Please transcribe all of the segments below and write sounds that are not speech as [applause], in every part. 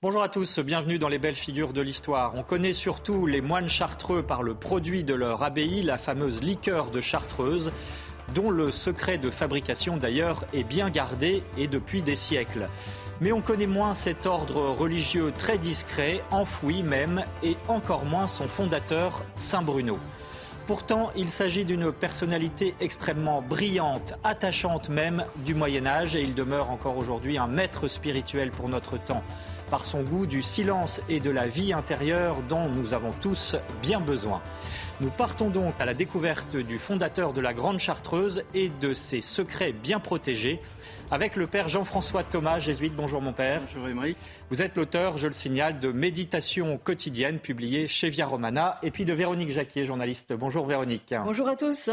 Bonjour à tous, bienvenue dans les belles figures de l'histoire. On connaît surtout les moines chartreux par le produit de leur abbaye, la fameuse liqueur de chartreuse, dont le secret de fabrication d'ailleurs est bien gardé et depuis des siècles. Mais on connaît moins cet ordre religieux très discret, enfoui même, et encore moins son fondateur, Saint Bruno. Pourtant, il s'agit d'une personnalité extrêmement brillante, attachante même du Moyen Âge, et il demeure encore aujourd'hui un maître spirituel pour notre temps, par son goût du silence et de la vie intérieure dont nous avons tous bien besoin. Nous partons donc à la découverte du fondateur de la Grande Chartreuse et de ses secrets bien protégés avec le père Jean-François Thomas, jésuite. Bonjour mon père. Bonjour Émeric. Vous êtes l'auteur, je le signale, de Méditation quotidienne publiée chez Via Romana et puis de Véronique Jacquier, journaliste. Bonjour Véronique. Bonjour à tous.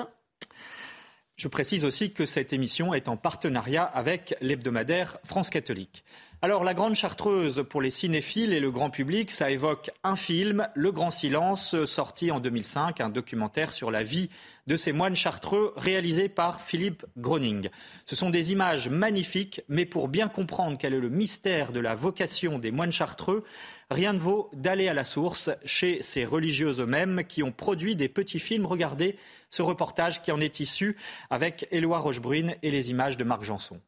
Je précise aussi que cette émission est en partenariat avec l'hebdomadaire France catholique. Alors, La Grande Chartreuse, pour les cinéphiles et le grand public, ça évoque un film, Le Grand Silence, sorti en 2005, un documentaire sur la vie de ces moines chartreux, réalisé par Philippe Groning. Ce sont des images magnifiques, mais pour bien comprendre quel est le mystère de la vocation des moines chartreux, rien ne vaut d'aller à la source chez ces religieux eux-mêmes qui ont produit des petits films. Regardez ce reportage qui en est issu avec Éloi Rochebrune et les images de Marc Janson.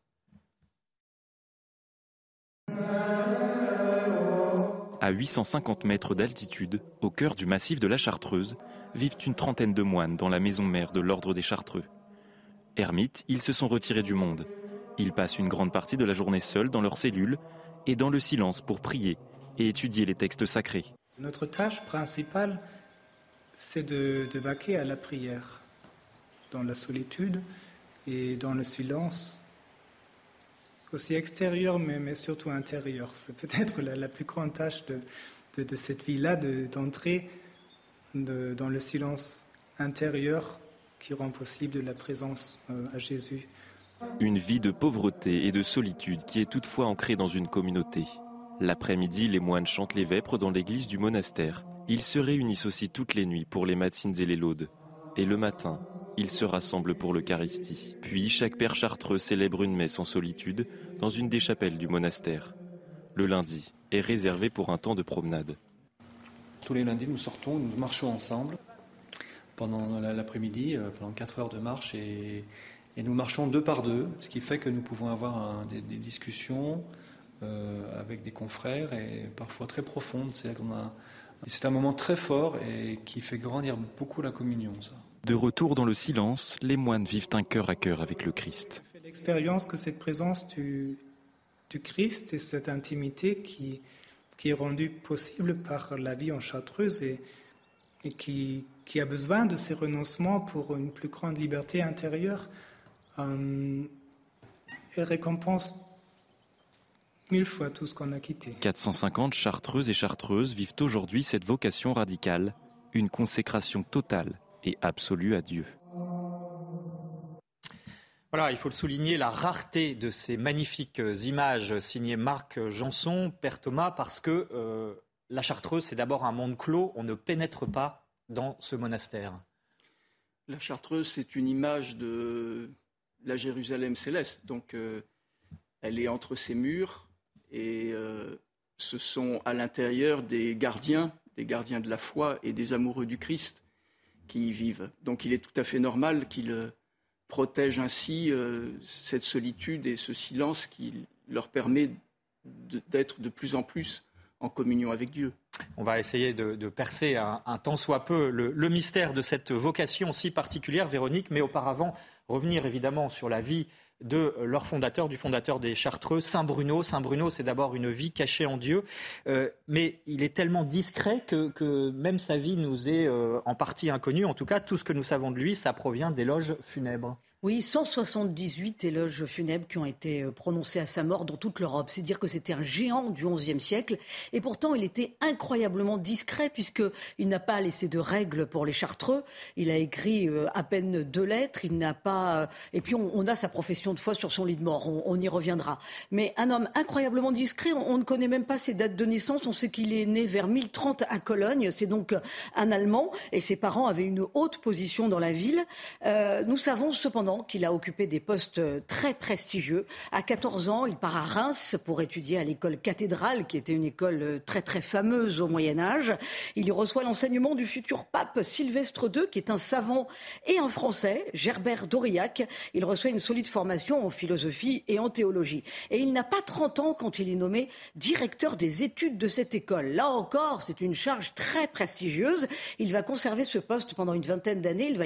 À 850 mètres d'altitude, au cœur du massif de la Chartreuse, vivent une trentaine de moines dans la maison mère de l'ordre des Chartreux. Ermites, ils se sont retirés du monde. Ils passent une grande partie de la journée seuls dans leurs cellules et dans le silence pour prier et étudier les textes sacrés. Notre tâche principale, c'est de, de vaquer à la prière, dans la solitude et dans le silence, aussi extérieur, mais, surtout intérieur. C'est peut-être la, la, plus grande tâche de, de, de cette vie-là, d'entrer dans le silence intérieur qui rend possible la présence euh, à Jésus. Une vie de pauvreté et de solitude qui est toutefois ancrée dans une communauté. L'après-midi, les moines chantent les vêpres dans l'église du monastère. Ils se réunissent aussi toutes les nuits pour les matines et les laudes. Et le matin, ils se rassemblent pour l'Eucharistie. Puis chaque père chartreux célèbre une messe en solitude dans une des chapelles du monastère. Le lundi est réservé pour un temps de promenade. Tous les lundis, nous sortons, nous marchons ensemble pendant l'après-midi, euh, pendant 4 heures de marche, et, nous marchons deux par deux, ce qui fait que nous pouvons avoir des, discussions euh, avec des confrères et parfois très profondes. C'est un moment très fort et qui fait grandir beaucoup la communion. Ça. De retour dans le silence, les moines vivent un cœur à cœur avec le Christ. J'ai fait l'expérience que cette présence du, du, Christ et cette intimité qui, qui, est rendue possible par la vie en chartreuse et, et qui, qui, a besoin de ces renoncements pour une plus grande liberté intérieure, euh, et récompense mille fois tout ce qu'on a quitté. 450 chartreuses et chartreuses vivent aujourd'hui cette vocation radicale, une consécration totale et absolue à Dieu. Voilà, il faut le souligner, la rareté de ces magnifiques images signées Marc Janson, Père Thomas, parce que euh, la Chartreuse, c'est d'abord un monde clos, on ne pénètre pas dans ce monastère. La Chartreuse, c'est une image de la Jérusalem céleste, donc euh, elle est entre ces murs et euh, ce sont à l'intérieur des gardiens, des gardiens de la foi et des amoureux du Christ qui y vivent. Donc il est tout à fait normal qu'ils protègent ainsi euh, cette solitude et ce silence qui leur permet d'être de, plus en plus en communion avec Dieu. On va essayer de, de percer un, un, tant soit peu le, le, mystère de cette vocation si particulière, Véronique, mais auparavant revenir évidemment sur la vie de leur fondateur, du fondateur des Chartreux, Saint Bruno. Saint Bruno, c'est d'abord une vie cachée en Dieu, euh, mais il est tellement discret que, même sa vie nous est euh, en partie inconnue. En tout cas, tout ce que nous savons de lui, ça provient d'éloges funèbres. Oui, 178 éloges funèbres qui ont été euh, prononcés à sa mort dans toute l'Europe. C'est dire que c'était un géant du XIe siècle. Et pourtant, il était incroyablement discret puisqu'il n'a pas laissé de règles pour les Chartreux. Il a écrit euh, à peine deux lettres. Il n'a pas. Euh, et puis, on, a sa profession de foi sur son lit de mort. On, y reviendra. Mais un homme incroyablement discret. On, ne connaît même pas ses dates de naissance. On sait qu'il est né vers 1030 à Cologne. C'est donc un Allemand. Et ses parents avaient une haute position dans la ville. nous savons cependant qu'il a occupé des postes euh, très prestigieux. À 14 ans, il part à Reims pour étudier à l'école cathédrale, qui était une école euh, très très fameuse au Moyen Âge. Il y reçoit l'enseignement du futur pape Sylvestre II, qui est un savant et un Français, Gerbert d'Aurillac. Il reçoit une solide formation en philosophie et en théologie. Et il n'a pas 30 ans quand il est nommé directeur des études de cette école. Là encore, c'est une charge très prestigieuse. Il va conserver ce poste pendant une vingtaine d'années. Il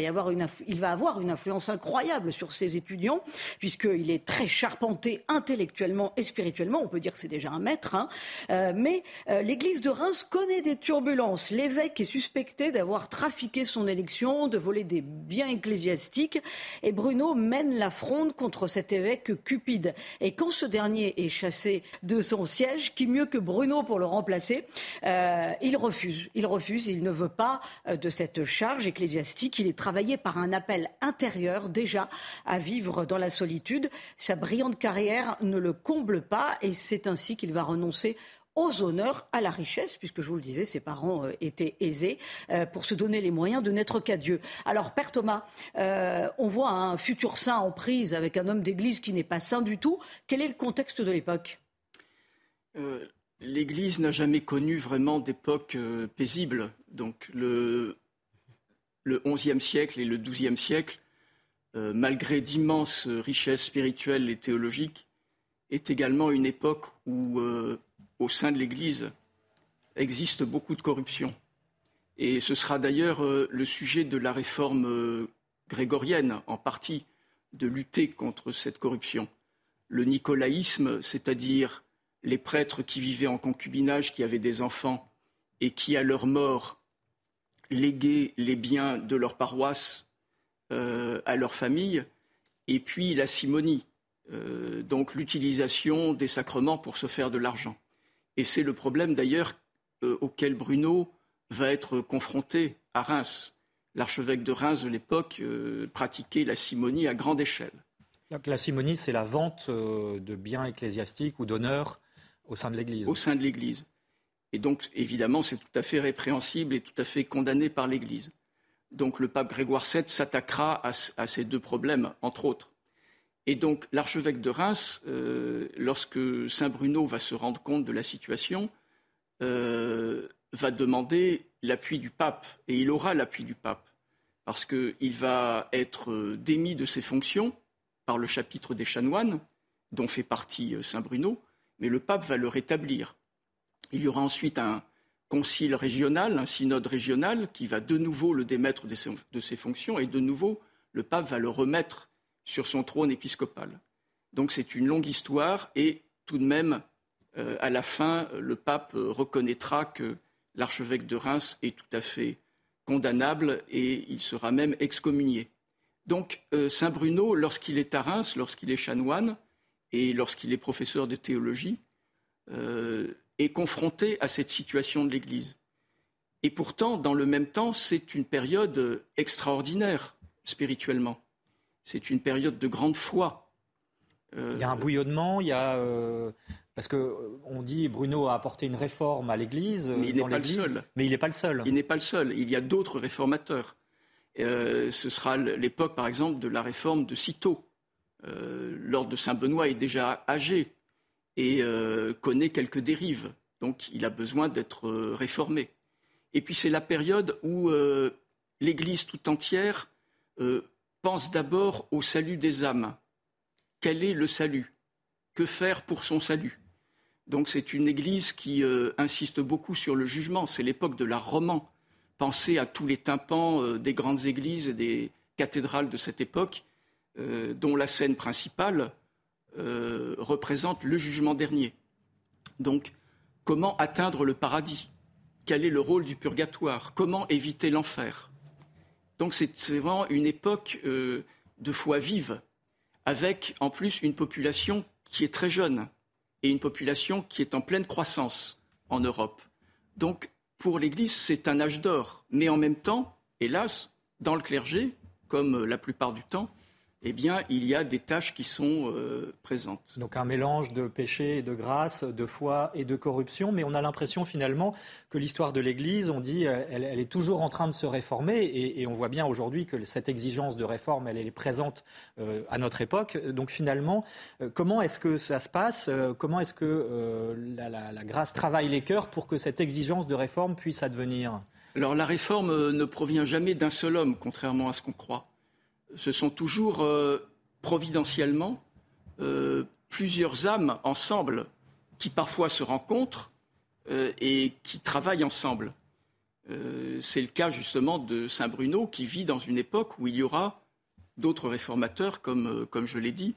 il va avoir une influence incroyable sur ses étudiants, puisqu'il est très charpenté intellectuellement et spirituellement. On peut dire que c'est déjà un maître. Hein. Euh, mais euh, l'église de Reims connaît des turbulences. L'évêque est suspecté d'avoir trafiqué son élection, de voler des biens ecclésiastiques. Et Bruno mène la fronde contre cet évêque cupide. Et quand ce dernier est chassé de son siège, qui mieux que Bruno pour le remplacer, euh, il refuse. Il refuse. Il ne veut pas de cette charge ecclésiastique. Il est travaillé par un appel intérieur déjà à vivre dans la solitude. Sa brillante carrière ne le comble pas et c'est ainsi qu'il va renoncer aux honneurs, à la richesse, puisque je vous le disais, ses parents euh, étaient aisés, euh, pour se donner les moyens de n'être qu'à Dieu. Alors, Père Thomas, euh, on voit un futur saint en prise avec un homme d'église qui n'est pas saint du tout. Quel est le contexte de l'époque? L'Église n'a jamais connu vraiment d'époque paisible. Donc, le, le XIe siècle et le XIIe siècle euh, malgré d'immenses richesses spirituelles et théologiques, est également une époque où, euh, au sein de l'Église, existe beaucoup de corruption. Et ce sera d'ailleurs euh, le sujet de la réforme grégorienne, en partie, de lutter contre cette corruption. Le nicolaïsme, c'est-à-dire les prêtres qui vivaient en concubinage, qui avaient des enfants, et qui, à leur mort, léguaient les biens de leur paroisse euh, à leur famille, et puis la simonie, euh, donc l'utilisation des sacrements pour se faire de l'argent. Et c'est le problème d'ailleurs euh, auquel Bruno va être confronté à Reims. L'archevêque de Reims de l'époque pratiquait la simonie à grande échelle. La simonie, c'est la vente de biens ecclésiastiques ou d'honneurs au sein de l'Église. Au sein de l'Église. Et donc, évidemment, c'est tout à fait répréhensible et tout à fait condamné par l'Église. Donc le pape Grégoire VII s'attaquera à, ces deux problèmes, entre autres. Et donc l'archevêque de Reims, euh, lorsque Saint Bruno va se rendre compte de la situation, euh, va demander l'appui du pape, et il aura l'appui du pape, parce qu'il va être démis de ses fonctions par le chapitre des chanoines, dont fait partie euh, Saint Bruno, mais le pape va le rétablir. Il y aura ensuite un, concile régional, un synode régional, qui va de nouveau le démettre de ses, fonctions et de nouveau le pape va le remettre sur son trône épiscopal. Donc c'est une longue histoire et tout de même, euh, à la fin, le pape reconnaîtra que l'archevêque de Reims est tout à fait condamnable et il sera même excommunié. Donc euh, Saint Bruno, lorsqu'il est à Reims, lorsqu'il est chanoine et lorsqu'il est professeur de théologie, euh, est confronté à cette situation de l'Église. Et pourtant, dans le même temps, c'est une période extraordinaire spirituellement. C'est une période de grande foi. Euh, il y a un bouillonnement, il y a euh, parce que euh, on dit Bruno a apporté une réforme à l'Église. Mais il n'est pas le seul. Mais il n'est pas le seul. Il n'est pas le seul. Il y a d'autres réformateurs. ce sera l'époque, par exemple, de la réforme de Cîteaux. L'ordre de Saint Benoît est déjà âgé et euh, connaît quelques dérives. Donc il a besoin d'être euh, réformé. Et puis c'est la période où euh, l'Église tout entière pense d'abord au salut des âmes. Quel est le salut? Que faire pour son salut? Donc c'est une Église qui insiste beaucoup sur le jugement. C'est l'époque de l'art roman. Pensez à tous les tympans des grandes églises et des cathédrales de cette époque, dont la scène principale euh, représente le jugement dernier. Donc, comment atteindre le paradis? Quel est le rôle du purgatoire? Comment éviter l'enfer? Donc, c'est vraiment une époque euh, de foi vive, avec en plus une population qui est très jeune et une population qui est en pleine croissance en Europe. Donc pour l'Église, c'est un âge d'or, mais en même temps, hélas, dans le clergé, comme la plupart du temps, eh bien, il y a des tâches qui sont euh, présentes. Donc un mélange de péché et de grâce, de foi et de corruption, mais on a l'impression finalement que l'histoire de l'Église, on dit, euh, elle, est toujours en train de se réformer, et, on voit bien aujourd'hui que cette exigence de réforme, elle, est présente euh, à notre époque. Donc finalement, comment est-ce que ça se passe Comment est-ce que la, la grâce travaille les cœurs pour que cette exigence de réforme puisse advenir? Alors la réforme ne provient jamais d'un seul homme, contrairement à ce qu'on croit ce sont toujours euh, providentiellement euh, plusieurs âmes ensemble qui parfois se rencontrent euh, et qui travaillent ensemble. C'est le cas justement de Saint Bruno qui vit dans une époque où il y aura d'autres réformateurs, comme, comme je l'ai dit,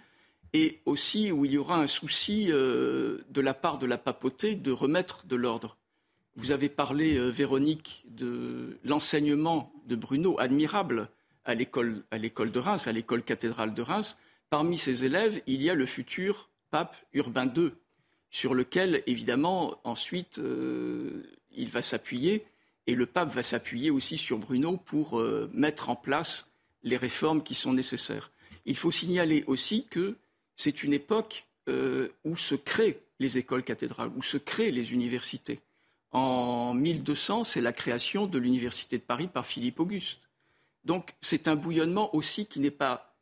et aussi où il y aura un souci de la part de la papauté de remettre de l'ordre. Vous avez parlé, Véronique, de l'enseignement de Bruno, admirable, à l'école de Reims, à l'école cathédrale de Reims. Parmi ses élèves, il y a le futur pape Urbain II, sur lequel, évidemment, ensuite, euh, il va s'appuyer, et le pape va s'appuyer aussi sur Bruno pour euh, mettre en place les réformes qui sont nécessaires. Il faut signaler aussi que c'est une époque euh, où se créent les écoles cathédrales, où se créent les universités. En 1200, c'est la création de l'université de Paris par Philippe Auguste. Donc c'est un bouillonnement aussi qui n'est pas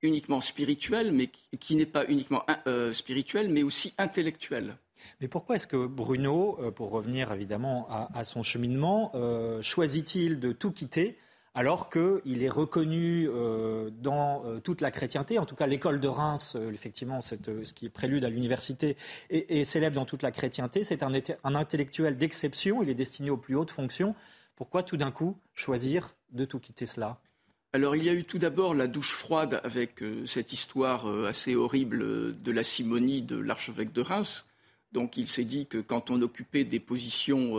uniquement spirituel, mais qui n'est pas uniquement euh, spirituel, mais aussi intellectuel. Mais pourquoi est-ce que Bruno, euh, pour revenir évidemment à, son cheminement, euh, choisit-il de tout quitter alors qu'il est reconnu dans toute la chrétienté, en tout cas l'école de Reims, effectivement, ce qui est prélude à l'université, est, célèbre dans toute la chrétienté. C'est un, intellectuel d'exception, il est destiné aux plus hautes fonctions. Pourquoi tout d'un coup choisir de tout quitter cela alors il y a eu tout d'abord la douche froide avec euh, cette histoire euh, assez horrible euh, de la simonie de l'archevêque de Reims. Donc il s'est dit que quand on occupait des positions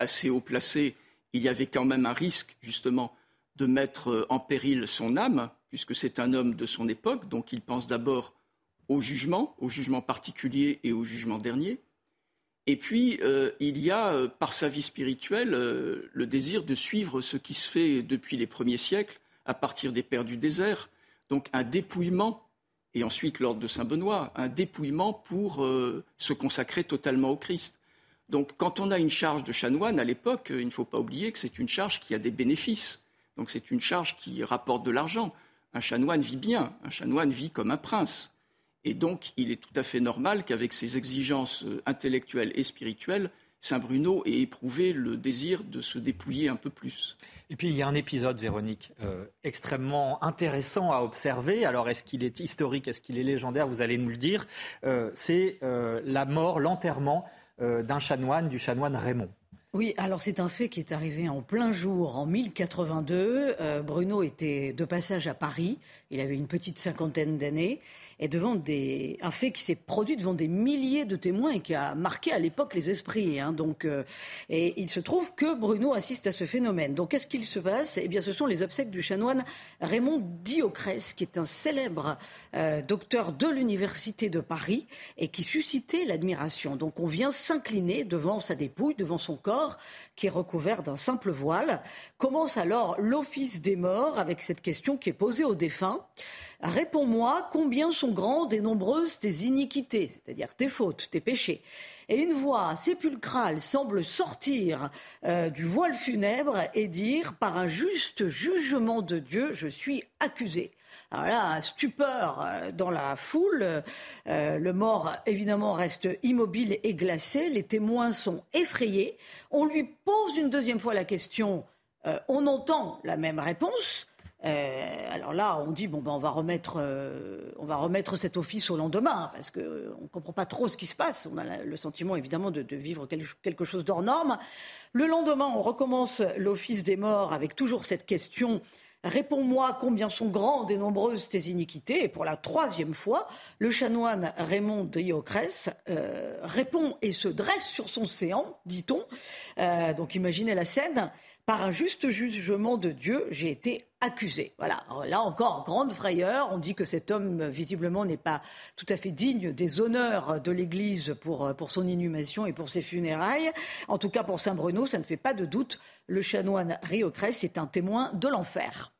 assez haut placées, il y avait quand même un risque justement de mettre en péril son âme, puisque c'est un homme de son époque, donc il pense d'abord au jugement, au jugement particulier et au jugement dernier. Et puis, euh, il y a, euh, par sa vie spirituelle, euh, le désir de suivre ce qui se fait depuis les premiers siècles, à partir des pères du désert. Donc, un dépouillement, et ensuite l'ordre de Saint-Benoît, un dépouillement pour se consacrer totalement au Christ. Donc, quand on a une charge de chanoine à l'époque, il ne faut pas oublier que c'est une charge qui a des bénéfices. Donc, c'est une charge qui rapporte de l'argent. Un chanoine vit bien, un chanoine vit comme un prince. Et donc, il est tout à fait normal qu'avec ses exigences euh, intellectuelles et spirituelles, Saint Bruno ait éprouvé le désir de se dépouiller un peu plus. Et puis il y a un épisode, Véronique, euh, extrêmement intéressant à observer. Alors est-ce qu'il est historique, est-ce qu'il est légendaire? Vous allez nous le dire. Euh, c'est la mort, l'enterrement d'un chanoine, du chanoine Raymond. Oui, alors c'est un fait qui est arrivé en plein jour en 1082. Bruno était de passage à Paris. Il avait une petite cinquantaine d'années et devant des, un fait qui s'est produit devant des milliers de témoins et qui a marqué à l'époque les esprits. Hein. donc, euh, et il se trouve que Bruno assiste à ce phénomène. Donc, qu'est-ce qu'il se passe? Eh bien, ce sont les obsèques du chanoine Raymond Diocrès, qui est un célèbre euh, docteur de l'université de Paris et qui suscitait l'admiration. Donc, on vient s'incliner devant sa dépouille, devant son corps, qui est recouvert d'un simple voile. Commence alors l'office des morts avec cette question qui est posée aux défunts. Réponds-moi combien sont grandes et nombreuses tes iniquités, c'est-à-dire tes fautes, tes péchés. Et une voix sépulcrale semble sortir euh, du voile funèbre et dire Par un juste jugement de Dieu, je suis accusé. Alors là, stupeur euh, dans la foule. Euh, le mort, évidemment, reste immobile et glacé. Les témoins sont effrayés. On lui pose une deuxième fois la question. on entend la même réponse. Euh, alors là, on dit bon ben on va remettre, euh, on va remettre cet office au lendemain parce qu'on ne comprend pas trop ce qui se passe. On a le sentiment évidemment de, vivre quelque chose d'hors norme. Le lendemain, on recommence l'office des morts avec toujours cette question. Réponds-moi combien sont grandes et nombreuses tes iniquités? Et pour la troisième fois, le chanoine Raymond de Iocrès euh, répond et se dresse sur son séant, dit-on. donc imaginez la scène. Par un juste jugement de Dieu, j'ai été accusé. Voilà. là encore, grande frayeur. On dit que cet homme, visiblement, n'est pas tout à fait digne des honneurs de l'Église pour, pour son inhumation et pour ses funérailles. En tout cas, pour Saint Bruno, ça ne fait pas de doute. Le chanoine Riocresse est un témoin de l'enfer.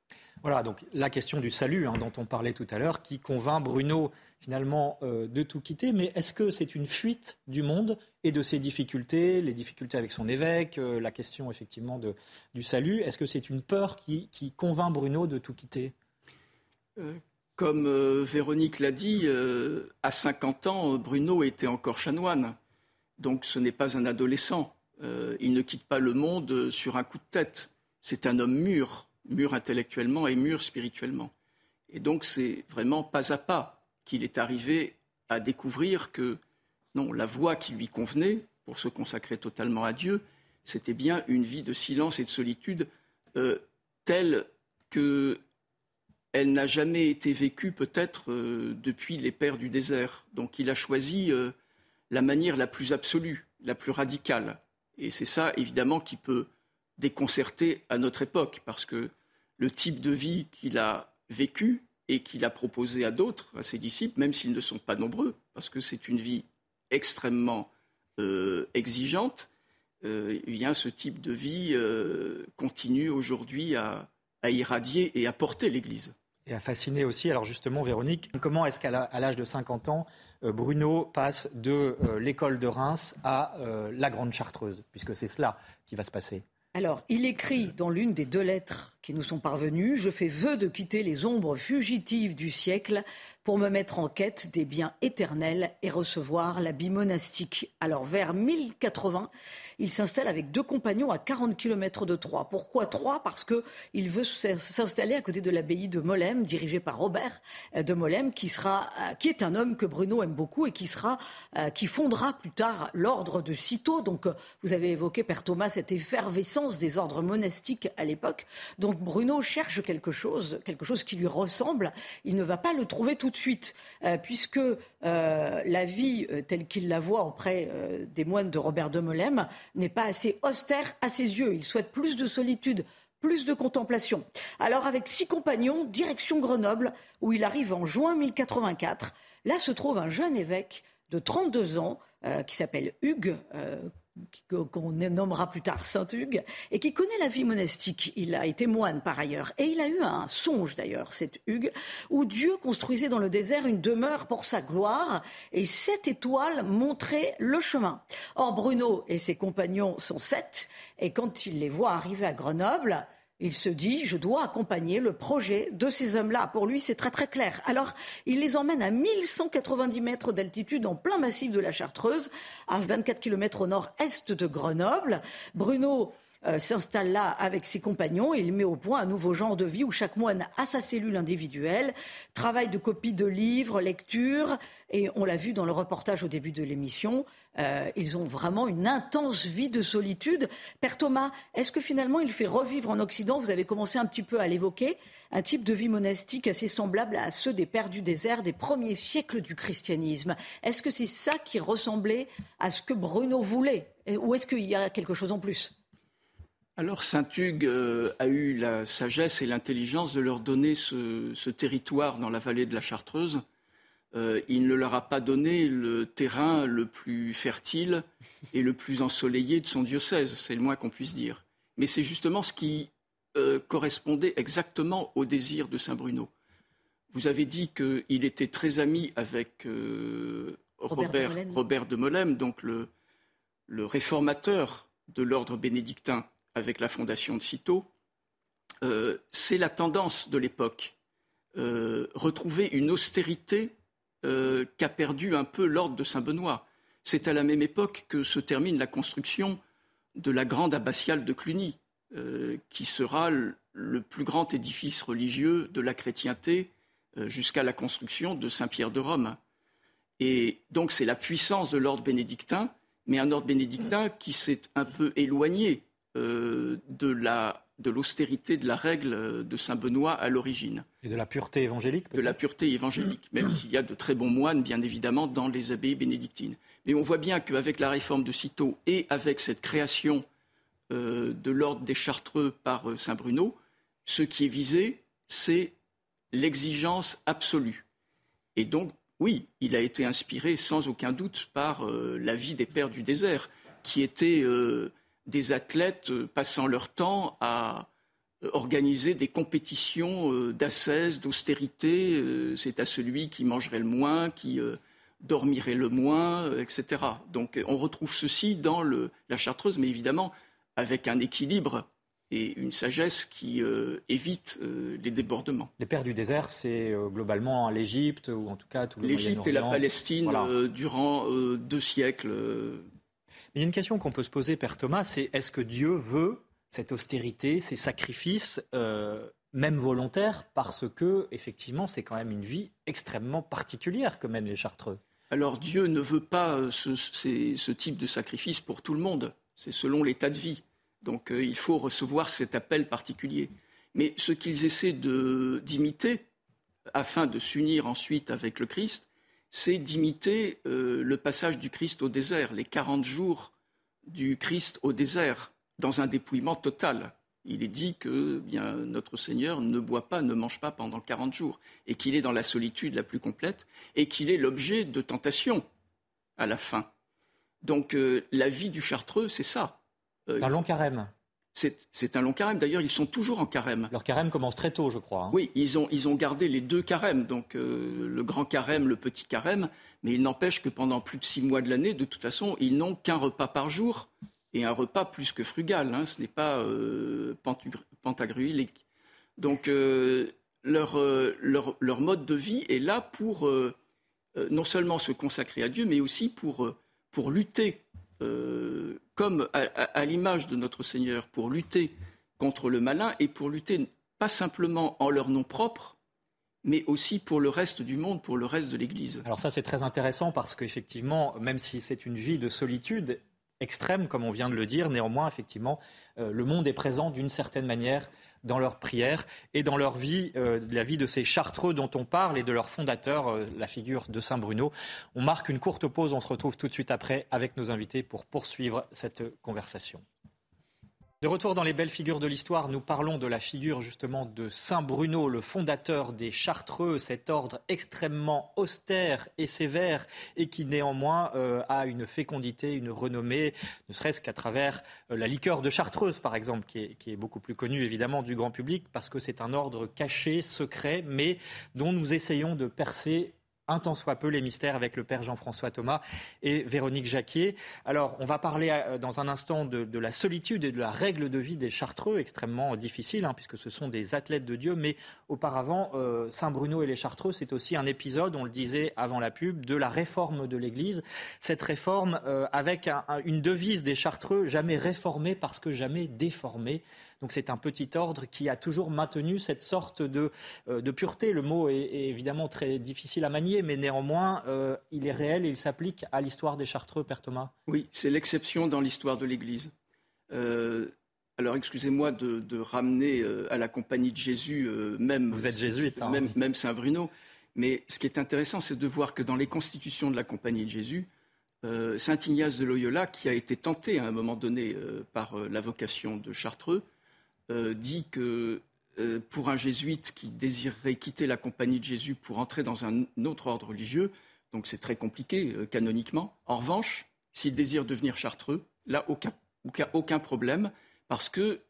Voilà, donc la question du salut hein, dont on parlait tout à l'heure, qui convainc Bruno finalement euh, de tout quitter. Mais est-ce que c'est une fuite du monde et de ses difficultés, les difficultés avec son évêque, euh, la question effectivement de, du salut? Est-ce que c'est une peur qui, convainc Bruno de tout quitter? Euh, Comme Véronique l'a dit, à 50 ans, Bruno était encore chanoine. Donc ce n'est pas un adolescent. il ne quitte pas le monde sur un coup de tête. C'est un homme mûr mûr intellectuellement et mûr spirituellement. Et donc c'est vraiment pas à pas qu'il est arrivé à découvrir que non, la voie qui lui convenait pour se consacrer totalement à Dieu, c'était bien une vie de silence et de solitude euh, telle que elle n'a jamais été vécue peut-être euh, depuis les pères du désert. Donc il a choisi euh, la manière la plus absolue, la plus radicale. Et c'est ça, évidemment, qui peut déconcerté à notre époque, parce que le type de vie qu'il a vécu et qu'il a proposé à d'autres, à ses disciples, même s'ils ne sont pas nombreux, parce que c'est une vie extrêmement euh, exigeante, euh, eh ce type de vie euh, continue aujourd'hui à, irradier et à porter l'Église. Et à fasciner aussi. Alors justement, Véronique, comment est-ce qu'à l'âge de 50 ans, Bruno passe de l'école de Reims à la Grande Chartreuse, puisque c'est cela qui va se passer alors, il écrit dans l'une des deux lettres qui nous sont parvenues Je fais vœu de quitter les ombres fugitives du siècle pour me mettre en quête des biens éternels et recevoir l'habit monastique. Alors, vers 1080, il s'installe avec deux compagnons à 40 km de Troyes. Pourquoi Troyes? Parce qu'il veut s'installer à côté de l'abbaye de Molem, dirigée par Robert euh, de Molem, euh, qui est un homme que Bruno aime beaucoup et qui, euh, fondera plus tard l'ordre de Cîteaux. Donc, vous avez évoqué, Père Thomas, cette effervescence des ordres monastiques à l'époque. Donc, Bruno cherche quelque chose, quelque chose qui lui ressemble. Il ne va pas le trouver tout de suite, puisque la vie telle qu'il la voit auprès des moines de Robert de Molem n'est pas assez austère à ses yeux. Il souhaite plus de solitude, plus de contemplation. Alors avec six compagnons, direction Grenoble, où il arrive en juin 1084. Là se trouve un jeune évêque de 32 ans euh, qui s'appelle Hugues, euh, qu'on nommera plus tard Saint-Hugues, et qui connaît la vie monastique. Il a été moine par ailleurs. Et il a eu un songe d'ailleurs, cet Hugues, où Dieu construisait dans le désert une demeure pour sa gloire, et sept étoiles montraient le chemin. Or, Bruno et ses compagnons sont sept, et quand il les voit arriver à Grenoble, il se dit, je dois accompagner le projet de ces hommes-là. Pour lui, c'est très très clair. Alors, il les emmène à 1190 mètres d'altitude en plein massif de la Chartreuse, à 24 km au nord-est de Grenoble. Bruno euh, s'installe là avec ses compagnons et il met au point un nouveau genre de vie où chaque moine a sa cellule individuelle, travail de copie de livres, lecture, et on l'a vu dans le reportage au début de l'émission, euh, ils ont vraiment une intense vie de solitude. Père Thomas, est-ce que finalement il fait revivre en Occident, vous avez commencé un petit peu à l'évoquer, un type de vie monastique assez semblable à ceux des pères du désert des premiers siècles du christianisme? Est-ce que c'est ça qui ressemblait à ce que Bruno voulait? Ou est-ce qu'il y a quelque chose en plus? Alors Saint-Hugues euh, a eu la sagesse et l'intelligence de leur donner ce, territoire dans la vallée de la Chartreuse. Euh, il ne leur a pas donné le terrain le plus fertile et le plus ensoleillé de son diocèse, c'est le moins qu'on puisse dire. Mais c'est justement ce qui euh, correspondait exactement au désir de Saint Bruno. Vous avez dit qu'il était très ami avec Robert, de Molem, donc le réformateur de l'ordre bénédictin avec la fondation de Cîteaux, euh, c'est la tendance de l'époque. Euh, retrouver une austérité euh, qu'a perdu un peu l'ordre de Saint-Benoît. C'est à la même époque que se termine la construction de la grande abbatiale de Cluny, qui sera le, plus grand édifice religieux de la chrétienté jusqu'à la construction de Saint-Pierre de Rome. Et donc c'est la puissance de l'ordre bénédictin, mais un ordre bénédictin qui s'est un peu éloigné euh, de la de l'austérité de la règle de Saint Benoît à l'origine. Et de la pureté évangélique De la pureté évangélique, même s'il y a de très bons moines, bien évidemment, dans les abbayes bénédictines. Mais on voit bien qu'avec la réforme de Cîteaux et avec cette création de l'ordre des Chartreux par Saint Bruno, ce qui est visé, c'est l'exigence absolue. Et donc, oui, il a été inspiré sans aucun doute par la vie des pères du désert, qui étaient des athlètes passant leur temps à organiser des compétitions euh, d'ascèse, d'austérité. Euh, c'est à celui qui mangerait le moins, qui euh, dormirait le moins, etc. Donc on retrouve ceci dans la chartreuse, mais évidemment avec un équilibre et une sagesse qui évite les débordements. Les pères du désert, c'est globalement l'Égypte, ou en tout cas tout le L'Égypte et la Palestine durant deux siècles. Il y a une question qu'on peut se poser, Père Thomas, c'est est-ce que Dieu veut cette austérité, ces sacrifices, euh, même volontaires, parce que effectivement, c'est quand même une vie extrêmement particulière que mènent les Chartreux? Alors Dieu ne veut pas euh, ce, type de sacrifice pour tout le monde. C'est selon l'état de vie. Donc euh, il faut recevoir cet appel particulier. Mais ce qu'ils essaient d'imiter, afin de s'unir ensuite avec le Christ, c'est d'imiter le passage du Christ au désert, les 40 jours du Christ au désert dans un dépouillement total. Il est dit que notre Seigneur ne boit pas, ne mange pas pendant 40 jours, et qu'il est dans la solitude la plus complète, et qu'il est l'objet de tentations à la fin. Donc euh, la vie du Chartreux, c'est ça. Euh, long carême. C'est un long carême. D'ailleurs, ils sont toujours en carême. Leur carême commence très tôt, je crois. Hein. Oui, ils ont, ils ont gardé les deux carèmes, donc euh, le grand carême, le petit carême. Mais il n'empêche que pendant plus de six mois de l'année, de toute façon, ils n'ont qu'un repas par jour et un repas plus que frugal. Hein, ce n'est pas euh, pantagruélique. Donc euh, euh, leur, leur, mode de vie est là pour non seulement se consacrer à Dieu, mais aussi pour, pour lutter, comme à, l'image de notre Seigneur, pour lutter contre le malin et pour lutter pas simplement en leur nom propre, mais aussi pour le reste du monde, pour le reste de l'Église. Alors ça, c'est très intéressant parce qu'effectivement, même si c'est une vie de solitude, extrême, comme on vient de le dire. Néanmoins, effectivement, euh, le monde est présent d'une certaine manière dans leur prière et dans leur vie, euh, la vie de ces chartreux dont on parle et de leur fondateur, euh, la figure de Saint Bruno. On marque une courte pause, on se retrouve tout de suite après avec nos invités pour poursuivre cette conversation. De retour dans les belles figures de l'histoire, nous parlons de la figure justement de Saint Bruno, le fondateur des Chartreux, cet ordre extrêmement austère et sévère et qui néanmoins euh, a une fécondité, une renommée, ne serait-ce qu'à travers euh, la liqueur de Chartreuse par exemple, qui est, qui est, beaucoup plus connue évidemment du grand public parce que c'est un ordre caché, secret, mais dont nous essayons de percer un tant soit peu les mystères avec le père Jean-François Thomas et Véronique Jacquier. Alors, on va parler euh, dans un instant de, la solitude et de la règle de vie des Chartreux, extrêmement difficile, hein, puisque ce sont des athlètes de Dieu. Mais auparavant, euh, Saint-Bruno et les Chartreux, c'est aussi un épisode, on le disait avant la pub, de la réforme de l'Église. Cette réforme euh, avec une devise des Chartreux, jamais réformée parce que jamais déformée. Donc c'est un petit ordre qui a toujours maintenu cette sorte de, euh, pureté. Le mot est, évidemment très difficile à manier, mais néanmoins, euh, il est réel et il s'applique à l'histoire des Chartreux, Père Thomas. Oui, c'est l'exception dans l'histoire de l'Église. Euh, alors, excusez-moi de, ramener à la compagnie de Jésus, même. Vous êtes jésuite, hein. même, Saint Bruno. Mais ce qui est intéressant, c'est de voir que dans les constitutions de la compagnie de Jésus, Saint Ignace de Loyola, qui a été tenté à un moment donné par la vocation de Chartreux, euh, dit que euh, pour un jésuite qui désirerait quitter la compagnie de Jésus pour entrer dans un autre ordre religieux, donc c'est très compliqué euh, canoniquement. En revanche, s'il désire devenir chartreux, là, aucun, aucun, aucun problème, parce que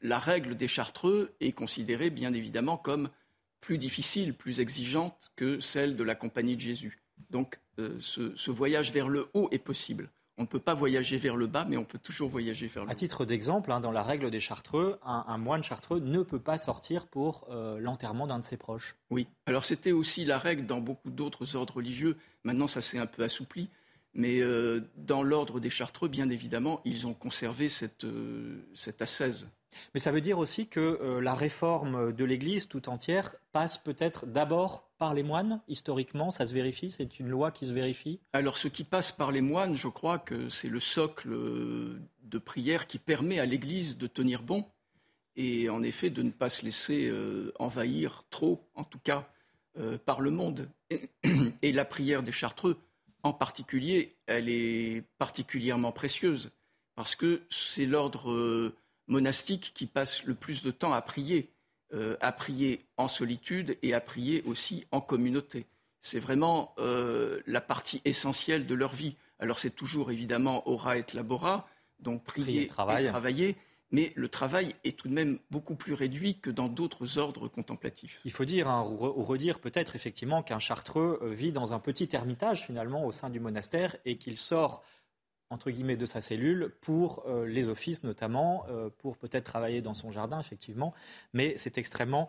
la règle des chartreux est considérée bien évidemment comme plus difficile, plus exigeante que celle de la compagnie de Jésus. Donc ce voyage vers le haut est possible. On ne peut pas voyager vers le bas, mais on peut toujours voyager vers le haut. À titre d'exemple, hein, dans la règle des Chartreux, un, moine chartreux ne peut pas sortir pour euh, l'enterrement d'un de ses proches. Oui, alors c'était aussi la règle dans beaucoup d'autres ordres religieux. Maintenant, ça s'est un peu assoupli. Mais euh, dans l'ordre des Chartreux, bien évidemment, ils ont conservé cette, euh, cette ascèse. Mais ça veut dire aussi que la réforme de l'Église tout entière passe peut-être d'abord par les moines, historiquement Ça se vérifie C'est une loi qui se vérifie Alors, ce qui passe par les moines, je crois que c'est le socle de prière qui permet à l'Église de tenir bon et en effet de ne pas se laisser euh, envahir trop, en tout cas, euh, par le monde. [coughs] Et, la prière des Chartreux, en particulier, elle est particulièrement précieuse parce que c'est l'ordre monastique qui passe le plus de temps à prier, à prier en solitude et à prier aussi en communauté. C'est vraiment la partie essentielle de leur vie. Alors c'est toujours évidemment ora et labora, donc prier, et travailler mais le travail est tout de même beaucoup plus réduit que dans d'autres ordres contemplatifs. Il faut dire, hein, ou redire peut-être effectivement qu'un chartreux euh, vit dans un petit ermitage finalement au sein du monastère et qu'il sort entre guillemets de sa cellule pour euh, les offices notamment, euh, pour peut-être travailler dans son jardin effectivement, mais c'est extrêmement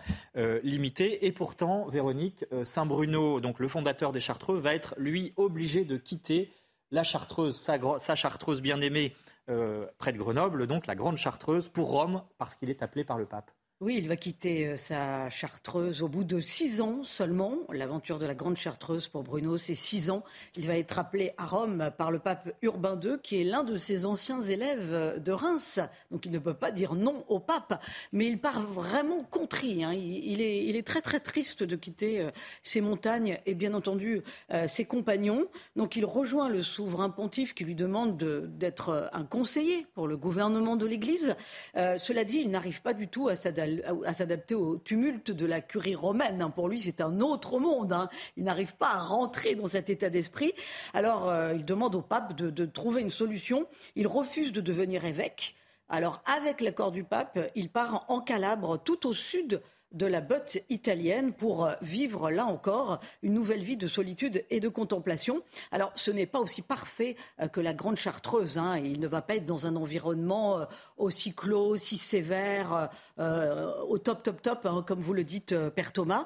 limité. Et pourtant, Véronique, Saint Bruno, donc le fondateur des Chartreux, va être lui obligé de quitter la Chartreuse, sa Chartreuse bien-aimée euh, près de Grenoble, donc la Grande Chartreuse, pour Rome, parce qu'il est appelé par le pape. Oui, il va quitter euh, sa chartreuse au bout de six ans seulement. L'aventure de la grande chartreuse pour Bruno, c'est six ans. Il va être appelé à Rome par le pape Urbain II, qui est l'un de ses anciens élèves euh, de Reims. Donc il ne peut pas dire non au pape, mais il part vraiment contrit. Hein. Il, est, très très triste de quitter euh, ses montagnes et bien entendu ses compagnons. Donc il rejoint le souverain pontife qui lui demande d'être un conseiller pour le gouvernement de l'Église. cela dit, il n'arrive pas du tout à s'adapter à, s'adapter au tumulte de la curie romaine. Hein. Pour lui, c'est un autre monde. Hein. Il n'arrive pas à rentrer dans cet état d'esprit. Alors, euh, il demande au pape de, trouver une solution. Il refuse de devenir évêque. Alors, avec l'accord du pape, il part en Calabre, tout au sud de la botte italienne pour euh, vivre, là encore, une nouvelle vie de solitude et de contemplation. Alors, ce n'est pas aussi parfait euh, que la Grande Chartreuse. Hein. Il ne va pas être dans un environnement euh, aussi clos, aussi sévère, au top, top, top, hein, comme vous le dites, Père Thomas.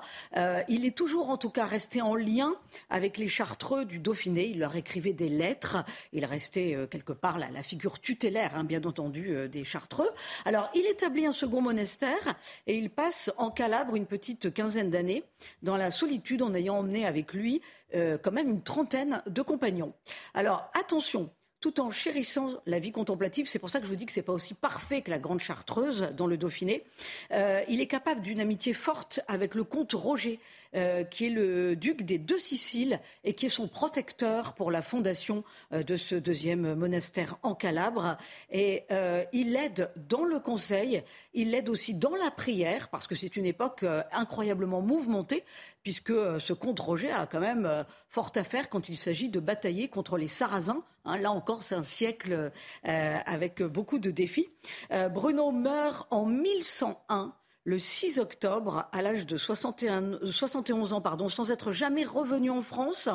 il est toujours, en tout cas, resté en lien avec les Chartreux du Dauphiné. Il leur écrivait des lettres. Il restait quelque part la, figure tutélaire, hein, bien entendu, des Chartreux. Alors, il établit un second monastère et il passe en Calabre une petite quinzaine d'années, dans la solitude, en ayant emmené avec lui euh, quand même une trentaine de compagnons. Alors attention, tout en chérissant la vie contemplative. C'est pour ça que je vous dis que ce n'est pas aussi parfait que la Grande Chartreuse dans le Dauphiné. Euh, il est capable d'une amitié forte avec le comte Roger, euh, qui est le duc des deux Siciles et qui est son protecteur pour la fondation euh, de ce deuxième monastère en Calabre. Et il l'aide dans le conseil, il l'aide aussi dans la prière, parce que c'est une époque incroyablement mouvementée, puisque ce comte Roger a quand même fort à faire quand il s'agit de batailler contre les Sarrasins Hein, là encore, c'est un siècle euh, avec beaucoup de défis. Euh, Bruno meurt en 1101 le 6 octobre, à l'âge de 61, 71 ans, pardon, sans être jamais revenu en France.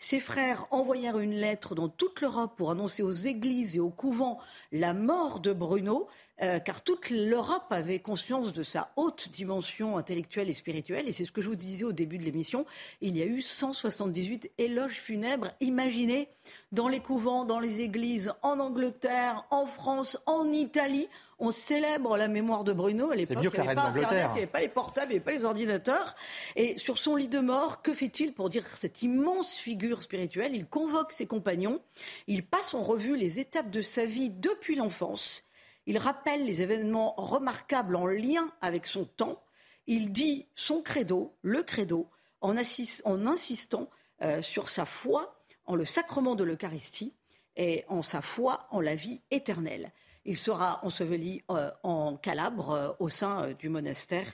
Ses frères envoyèrent une lettre dans toute l'Europe pour annoncer aux églises et aux couvents la mort de Bruno, euh, car toute l'Europe avait conscience de sa haute dimension intellectuelle et spirituelle. Et c'est ce que je vous disais au début de l'émission. Il y a eu 178 éloges funèbres. Imaginez dans les couvents, dans les églises, en Angleterre, en France, en Italie. On célèbre la mémoire de Bruno. À l'époque, il n'y avait pas Internet, il n'y avait pas les portables, il n'y avait pas les ordinateurs. Et sur son lit de mort, que fait-il pour dire cette immense figure spirituelle? Il convoque ses compagnons. Il passe en revue les étapes de sa vie depuis l'enfance. Il rappelle les événements remarquables en lien avec son temps. Il dit son credo, le credo, en, insistant euh, sur sa foi en le sacrement de l'Eucharistie et en sa foi en la vie éternelle. Il sera enseveli euh, en Calabre euh, au sein du monastère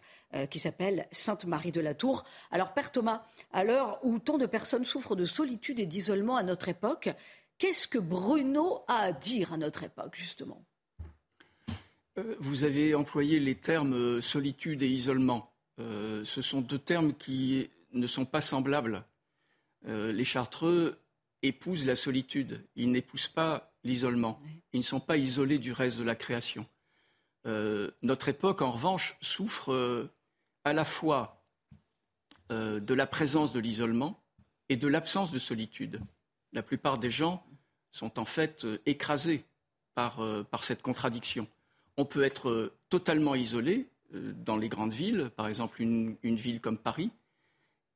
qui s'appelle Sainte-Marie de la Tour. Alors Père Thomas, à l'heure où tant de personnes souffrent de solitude et d'isolement à notre époque, qu'est-ce que Bruno a à dire à notre époque justement? Euh, vous avez employé les termes euh, solitude et isolement. Euh, ce sont deux termes qui ne sont pas semblables. les Chartreux épousent la solitude, ils n'épousent pas l'isolement. Ils ne sont pas isolés du reste de la création. notre époque, en revanche, souffre à la fois de la présence de l'isolement et de l'absence de solitude. La plupart des gens sont en fait écrasés par cette contradiction on peut être euh, totalement isolé euh, dans les grandes villes, par exemple une, ville comme Paris,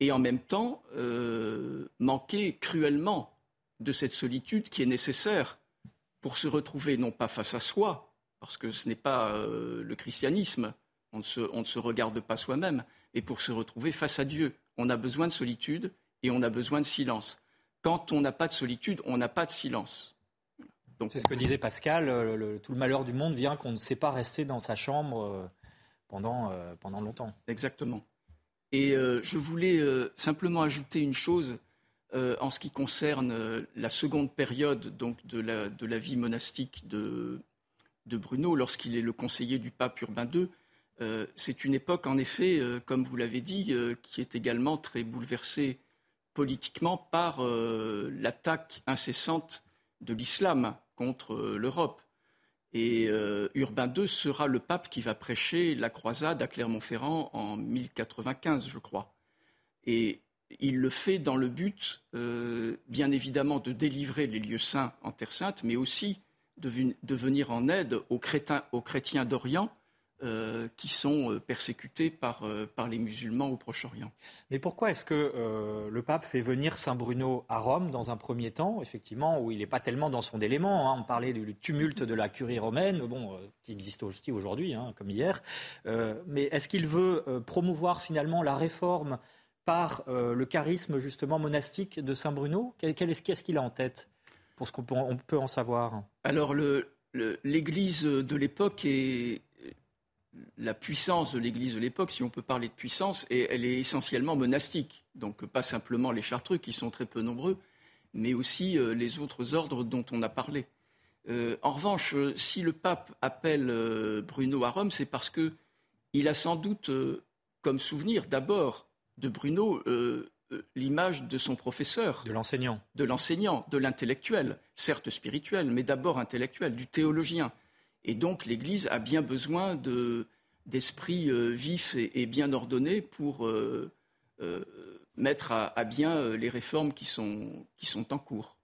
et en même temps euh, manquer cruellement de cette solitude qui est nécessaire pour se retrouver non pas face à soi, parce que ce n'est pas le christianisme, on ne, se, regarde pas soi-même, et pour se retrouver face à Dieu. On a besoin de solitude et on a besoin de silence. Quand on n'a pas de solitude, on n'a pas de silence. C'est ce que disait Pascal, tout le malheur du monde vient qu'on ne sait pas rester dans sa chambre pendant, pendant longtemps. Exactement. Et je voulais simplement ajouter une chose en ce qui concerne la seconde période donc, de, la, vie monastique de, Bruno lorsqu'il est le conseiller du pape Urbain II. Euh, c'est une époque, en effet, euh, comme vous l'avez dit, euh, qui est également très bouleversée politiquement par l'attaque incessante de l'islam contre l'Europe. Et Urbain II sera le pape qui va prêcher la croisade à Clermont-Ferrand en 1095, je crois. Et il le fait dans le but, bien évidemment, de délivrer les lieux saints en Terre sainte, mais aussi de, venir en aide aux chrétiens, d'Orient euh, qui sont euh, persécutés euh, par, les musulmans au Proche-Orient. Mais pourquoi est-ce que le pape fait venir Saint Bruno à Rome dans un premier temps, effectivement, où il n'est pas tellement dans son élément hein. On parlait du tumulte de la curie romaine, bon, qui existe aussi aujourd'hui, hein, comme hier. mais est-ce qu'il veut promouvoir finalement la réforme par le charisme justement monastique de Saint Bruno Qu'est-ce qu'il a en tête pour ce qu'on peut, en savoir? Alors, l'Église de l'époque et la puissance de l'Église de l'époque, si on peut parler de puissance, elle est essentiellement monastique. Donc, pas simplement les chartreux qui sont très peu nombreux, mais aussi euh, les autres ordres dont on a parlé. Euh, en revanche, si le pape appelle euh, Bruno à Rome, c'est parce qu'il a sans doute comme souvenir d'abord de Bruno euh, l'image de son professeur. De l'enseignant. De l'enseignant, de l'intellectuel, certes spirituel, mais d'abord intellectuel, du théologien. Et donc l'Église a bien besoin d'esprits euh, vifs et, bien ordonnés pour euh, mettre à, bien les réformes qui sont, qui sont en cours.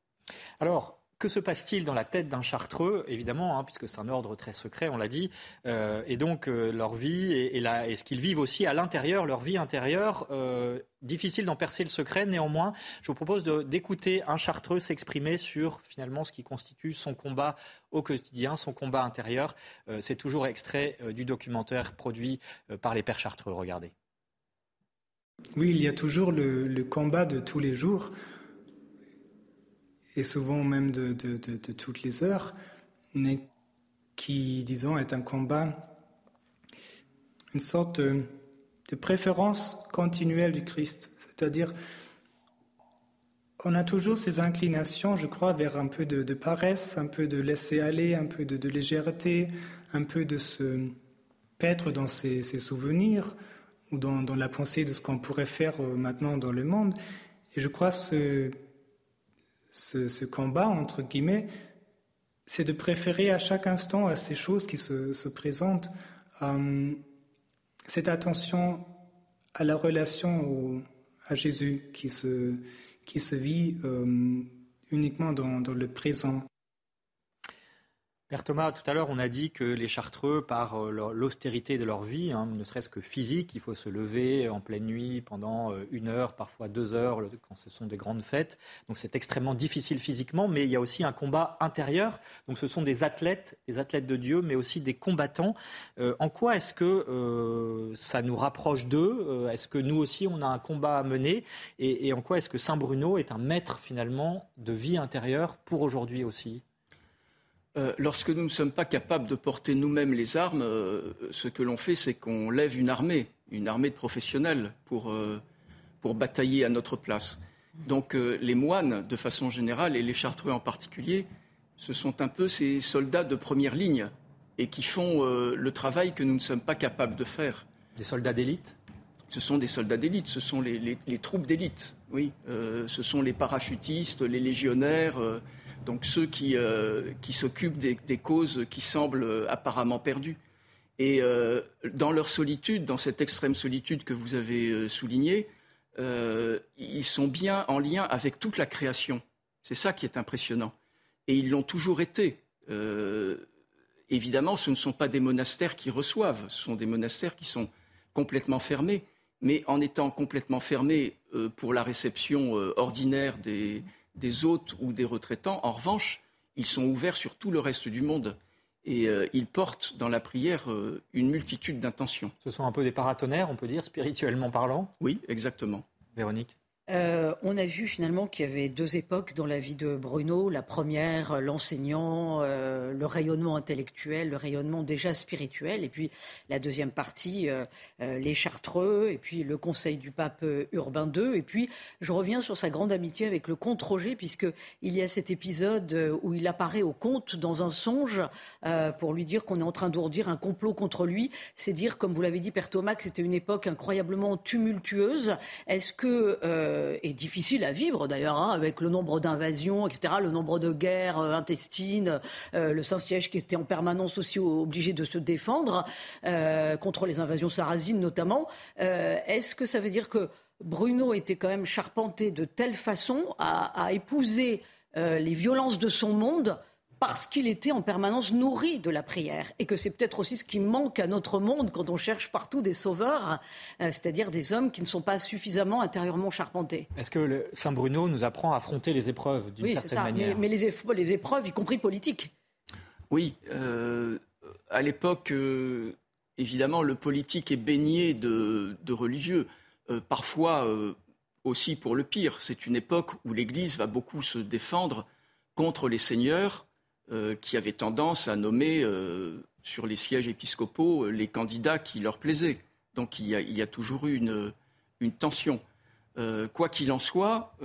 Alors, que se passe-t-il dans la tête d'un chartreux, évidemment, hein, puisque c'est un ordre très secret, on l'a dit, euh, et donc euh, leur vie et, ce qu'ils vivent aussi à l'intérieur, leur vie intérieure, euh, difficile d'en percer le secret. Néanmoins, je vous propose d'écouter un chartreux s'exprimer sur finalement ce qui constitue son combat au quotidien, son combat intérieur. c'est toujours extrait du documentaire produit par les pères chartreux. Regardez. Oui, il y a toujours le combat de tous les jours et souvent même de, toutes les heures, mais qui, disons, est un combat, une sorte de, préférence continuelle du Christ. C'est-à-dire, on a toujours ces inclinations, je crois, vers un peu de, paresse, un peu de laisser aller, un peu de, légèreté, un peu de se paître dans ses, souvenirs ou dans, dans, la pensée de ce qu'on pourrait faire euh, maintenant dans le monde. Et je crois que ce, combat, entre guillemets, c'est de préférer à chaque instant à ces choses qui se, présentent euh, cette attention à la relation à Jésus qui se, qui se vit euh, uniquement dans, dans, le présent. Père Thomas, tout à l'heure, on a dit que les Chartreux, par euh, l'austérité de leur vie, hein, ne serait-ce que physique, il faut se lever en pleine nuit pendant euh, une heure, parfois deux heures, quand ce sont des grandes fêtes. Donc c'est extrêmement difficile physiquement, mais il y a aussi un combat intérieur. Donc ce sont des athlètes, des athlètes de Dieu, mais aussi des combattants. Euh, en quoi est-ce que ça nous rapproche d'eux? Est-ce que nous aussi, on a un combat à mener? Et, et en quoi est-ce que Saint Bruno est un maître finalement de vie intérieure pour aujourd'hui aussi? Euh, lorsque nous ne sommes pas capables de porter nous-mêmes les armes, euh, ce que l'on fait, c'est qu'on lève une armée, une armée de professionnels pour, euh, pour batailler à notre place. Donc les moines, de façon générale, et les chartreux en particulier, ce sont un peu ces soldats de première ligne et qui font le travail que nous ne sommes pas capables de faire. Des soldats d'élite? Ce sont des soldats d'élite, ce sont les, les troupes d'élite, oui. ce sont les parachutistes, les légionnaires donc ceux qui, euh, qui s'occupent des, causes qui semblent euh, apparemment perdues. Et euh, dans leur solitude, dans cette extrême solitude que vous avez soulignée, ils sont bien en lien avec toute la création. C'est ça qui est impressionnant. Et ils l'ont toujours été. évidemment, ce ne sont pas des monastères qui reçoivent, ce sont des monastères qui sont complètement fermés. Mais en étant complètement fermés pour la réception ordinaire des, des hôtes ou des retraitants. En revanche, ils sont ouverts sur tout le reste du monde et euh, ils portent dans la prière euh, une multitude d'intentions. Ce sont un peu des paratonnerres, on peut dire, spirituellement parlant? Oui, exactement. Véronique? Euh, on a vu finalement qu'il y avait deux époques dans la vie de Bruno. La première, euh, l'enseignant, euh, le rayonnement intellectuel, le rayonnement déjà spirituel. Et puis la deuxième partie, les Chartreux, et puis le conseil du pape Urbain II. Et puis je reviens sur sa grande amitié avec le comte Roger, puisqu'il y a cet épisode où il apparaît au comte dans un songe pour lui dire qu'on est en train d'ourdir un complot contre lui. C'est dire, comme vous l'avez dit, Père Thomas, que c'était une époque incroyablement tumultueuse. Est-ce que euh, est difficile à vivre d'ailleurs, hein, avec le nombre d'invasions, etc., le nombre de guerres euh, intestines, euh, le Saint-Siège qui était en permanence aussi obligé de se défendre contre les invasions sarrasines notamment. Est-ce que ça veut dire que Bruno était quand même charpenté de telle façon à épouser les violences de son monde parce qu'il était en permanence nourri de la prière et que c'est peut-être aussi ce qui manque à notre monde quand on cherche partout des sauveurs, euh, c'est-à-dire des hommes qui ne sont pas suffisamment intérieurement charpentés. Est-ce que Saint Bruno nous apprend à affronter les épreuves d'une certaine ça. manière Mais, les, les, épreuves, y compris politiques. Oui, euh, à l'époque, euh, évidemment, le politique est baigné de, religieux. parfois aussi pour le pire. C'est une époque où l'Église va beaucoup se défendre contre les seigneurs euh, qui avaient tendance à nommer euh, sur les sièges épiscopaux euh, les candidats qui leur plaisaient. Donc il y a, toujours eu une, tension. quoi qu'il en soit,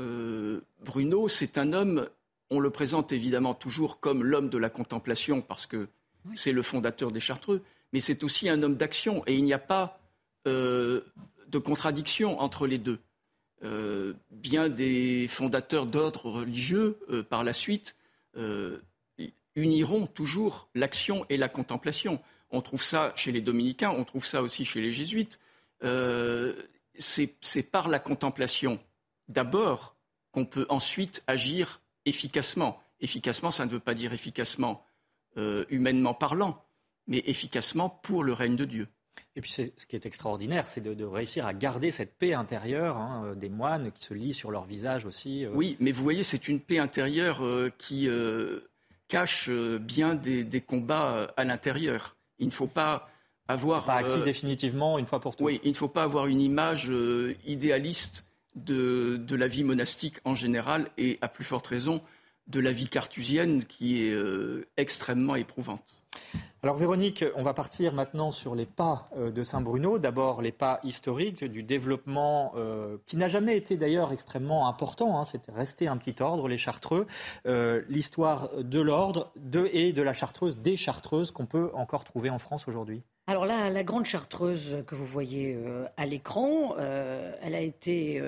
Bruno, c'est un homme, on le présente évidemment toujours comme l'homme de la contemplation parce que c'est le fondateur des Chartreux, mais c'est aussi un homme d'action et il n'y a pas de contradiction entre les deux. bien des fondateurs d'ordres religieux, par la suite, uniront toujours l'action et la contemplation. On trouve ça chez les dominicains, on trouve ça aussi chez les jésuites. Euh, c'est par la contemplation d'abord qu'on peut ensuite agir efficacement. Efficacement, ça ne veut pas dire efficacement euh, humainement parlant, mais efficacement pour le règne de Dieu. Et puis ce qui est extraordinaire, c'est de, réussir à garder cette paix intérieure hein, des moines qui se lient sur leur visage aussi. Euh. Oui, mais vous voyez, c'est une paix intérieure qui cache euh, bien des, combats euh, à l'intérieur. Il ne faut pas avoir. Pas acquis euh, définitivement une fois pour toutes. Oui, il ne faut pas avoir une image idéaliste de, de, la vie monastique en général et à plus forte raison de la vie cartusienne qui est extrêmement éprouvante. Alors Véronique, on va partir maintenant sur les pas euh, de Saint-Bruno. D'abord les pas historiques du développement euh, qui n'a jamais été d'ailleurs extrêmement important. Hein. C'était resté un petit ordre, les Chartreux. Euh, l'histoire de l'ordre de, et de la Chartreuse, des Chartreuses qu'on peut encore trouver en France aujourd'hui. Alors là, la grande chartreuse que vous voyez à l'écran, elle a été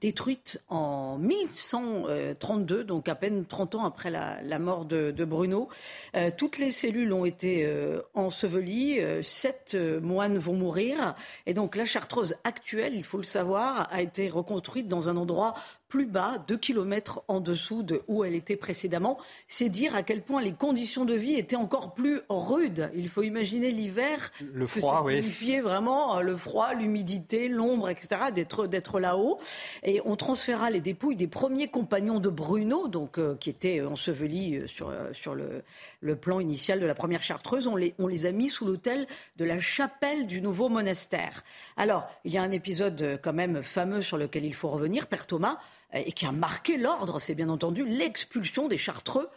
détruite en 1132, donc à peine 30 ans après la, mort de, Bruno. Euh, toutes les cellules ont été euh, ensevelies, euh, sept moines vont mourir, et donc la chartreuse actuelle, il faut le savoir, a été reconstruite dans un endroit plus bas, deux kilomètres en dessous de où elle était précédemment. C'est dire à quel point les conditions de vie étaient encore plus rudes. Il faut imaginer l'hiver. Le froid, signifiait vraiment euh, le froid, l'humidité, l'ombre, etc., d'être, d'être là-haut. Et on transféra les dépouilles des premiers compagnons de Bruno, donc, euh, qui étaient ensevelis euh, sur, sur le, le, plan initial de la première chartreuse. On les, on les a mis sous l'autel de la chapelle du nouveau monastère. Alors, il y a un épisode quand même fameux sur lequel il faut revenir, Père Thomas et qui a marqué l'ordre, c'est bien entendu l'expulsion des Chartreux.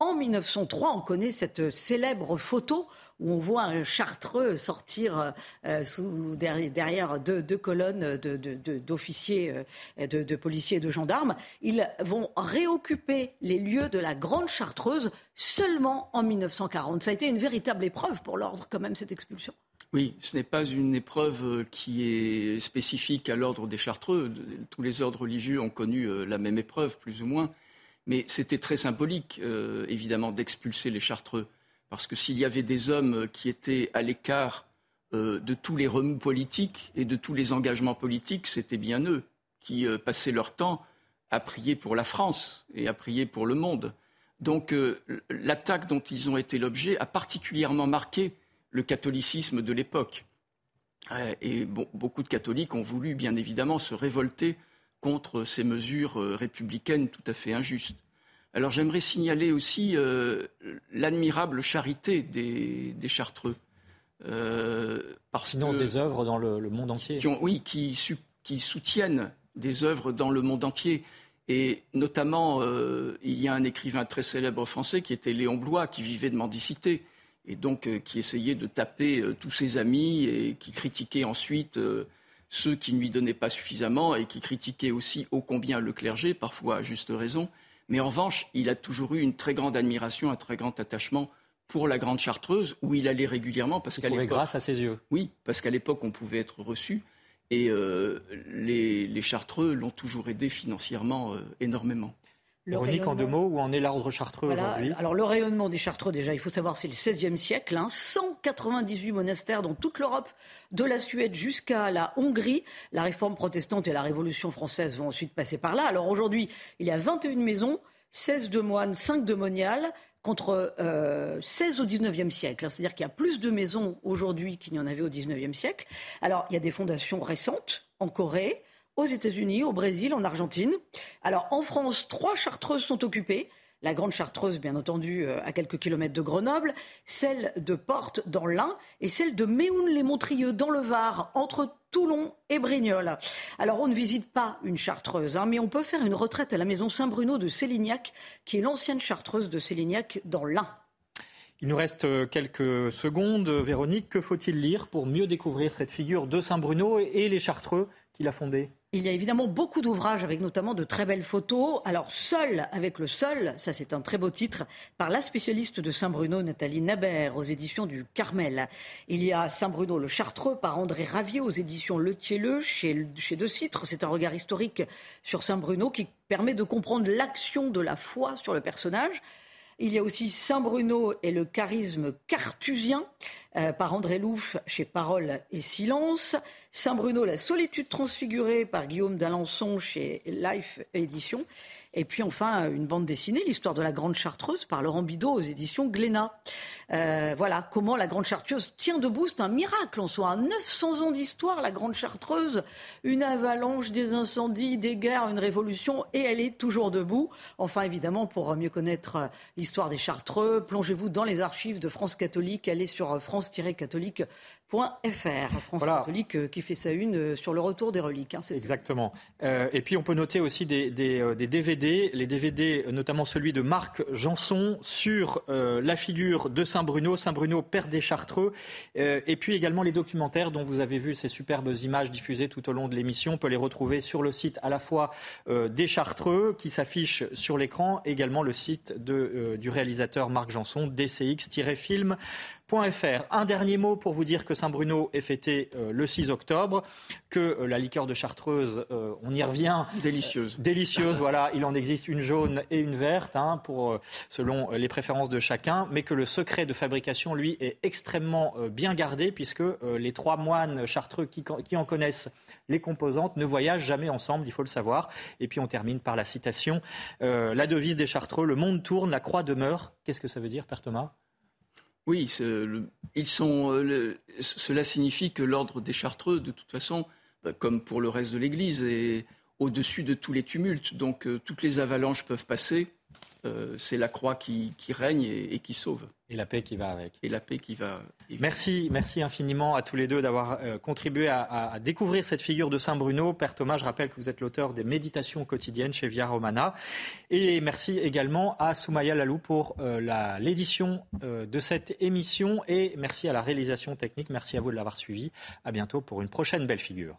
En 1903, on connaît cette célèbre photo où on voit un Chartreux sortir euh, sous, derrière deux, colonnes d'officiers, de, de, de, policiers et de gendarmes. Ils vont réoccuper les lieux de la Grande Chartreuse seulement en 1940. Ça a été une véritable épreuve pour l'ordre, quand même, cette expulsion. Oui, ce n'est pas une épreuve euh, qui est spécifique à l'ordre des Chartreux. Tous les ordres religieux ont connu euh, la même épreuve, plus ou moins. Mais c'était très symbolique, euh, évidemment, d'expulser les Chartreux. Parce que s'il y avait des hommes qui étaient à l'écart de tous les remous politiques et de tous les engagements politiques, c'était bien eux qui passaient leur temps à prier pour la France et à prier pour le monde. Donc l'attaque dont ils ont été l'objet a particulièrement marqué le catholicisme de l'époque. Euh, et beaucoup de catholiques ont voulu, bien évidemment, se révolter contre ces mesures euh, républicaines tout à fait injustes. Alors j'aimerais signaler aussi euh, l'admirable charité des, Chartreux. Euh, parce des œuvres dans le, monde entier. oui, qui, soutiennent des œuvres dans le monde entier. Et notamment, euh, il y a un écrivain très célèbre français qui était Léon Blois, qui vivait de mendicité, et donc euh, qui essayait de taper euh, tous ses amis, et qui critiquait ensuite ceux qui ne lui donnaient pas suffisamment, et qui critiquait aussi ô combien le clergé, parfois à juste raison. Mais en revanche, il a toujours eu une très grande admiration, un très grand attachement pour la Grande Chartreuse, où il allait régulièrement. Parce qu'à l'époque, grâce à ses yeux. Oui, parce qu'à l'époque, on pouvait être reçu. Et euh, les, Chartreux l'ont toujours aidé financièrement euh, énormément. Le Véronique, en deux mots, où en est l'ordre chartreux aujourd'hui? Alors, le rayonnement des chartreux, déjà, il faut savoir, c'est le XVIe siècle. 198 hein. monastères dans toute l'Europe, de la Suède jusqu'à la Hongrie. La réforme protestante et la Révolution française vont ensuite passer par là. Alors aujourd'hui, il y a 21 maisons, 16 de moines, 5 de moniales, contre 16 euh, au 19e siècle. C'est-à-dire qu'il y a plus de maisons aujourd'hui qu'il n'y en avait au 19e siècle. Alors, il y a des fondations récentes en Corée, aux États-Unis, au Brésil, en Argentine. Alors, en France, trois chartreuses sont occupées la Grande Chartreuse, bien entendu, euh, à quelques kilomètres de Grenoble, celle de Porte dans l'Ain et celle de Méhoun-les-Montrieux dans le Var, entre Toulon et Brignoles. Alors on ne visite pas une chartreuse, hein, mais on peut faire une retraite à la maison Saint-Bruno de Célignac, qui est l'ancienne chartreuse de Célignac dans l'Ain. Il nous reste euh, quelques secondes. Véronique, que faut-il lire pour mieux découvrir cette figure de Saint-Bruno et les chartreux qu'il a fondés? Il y a évidemment beaucoup d'ouvrages avec notamment de très belles photos. Alors, Seul avec le Seul, ça c'est un très beau titre, par la spécialiste de Saint-Bruno, Nathalie Nabert, aux éditions du Carmel. Il y a Saint-Bruno le Chartreux par André Ravier aux éditions Le Thielleux chez, chez De Citre. C'est un regard historique sur Saint-Bruno qui permet de comprendre l'action de la foi sur le personnage. Il y a aussi Saint-Bruno et le charisme cartusien euh, par André Louf chez Parole et Silence. Saint-Bruno, la solitude transfigurée par Guillaume d'Alençon chez Life Édition. Et puis enfin, une bande dessinée, l'histoire de la Grande Chartreuse par Laurent Bidot aux éditions Glénat. Euh, voilà comment la Grande Chartreuse tient debout. C'est un miracle en soi. 900 ans d'histoire, la Grande Chartreuse. Une avalanche, des incendies, des guerres, une révolution. Et elle est toujours debout. Enfin, évidemment, pour mieux connaître l'histoire des Chartreux, plongez-vous dans les archives de France catholique. Est sur france-catholique France catholique euh, qui fait sa une euh, sur le retour des reliques. Hein, Exactement. Euh, et puis on peut noter aussi des, DVD, les DVD, notamment celui de Marc Janson sur la figure de Saint-Bruno, Saint-Bruno, père des Chartreux, et puis également les documentaires dont vous avez vu ces superbes images diffusées tout au long de l'émission. On peut les retrouver sur le site à la fois des Chartreux qui s'affiche sur l'écran, également le site de, du réalisateur Marc Janson, dcx-film. Un dernier mot pour vous dire que Saint-Bruno est fêté euh, le 6 octobre, que euh, la liqueur de Chartreuse, euh, on y revient. Délicieuse. Délicieuse, voilà. Il en existe une jaune et une verte, hein, pour, selon les préférences de chacun, mais que le secret de fabrication, lui, est extrêmement bien gardé, puisque les trois moines chartreux qui, qui en connaissent les composantes ne voyagent jamais ensemble, il faut le savoir. Et puis on termine par la citation, la devise des Chartreux, le monde tourne, la croix demeure. Qu'est-ce que ça veut dire, Père Thomas? Oui, ils sont, euh, cela signifie que l'ordre des Chartreux, de toute façon, bah, comme pour le reste de l'Église, est au-dessus de tous les tumultes. Donc euh, toutes les avalanches peuvent passer. Euh, c'est la croix qui, règne et, qui sauve. Et la paix qui va avec. Et la paix qui va. Merci, merci infiniment à tous les deux d'avoir euh, contribué à, découvrir cette figure de Saint Bruno. Père Thomas, je rappelle que vous êtes l'auteur des Méditations quotidiennes chez Via Romana. Et merci également à Soumaya Lalou pour euh, l'édition de cette émission. Et merci à la réalisation technique. Merci à vous de l'avoir suivi. À bientôt pour une prochaine belle figure.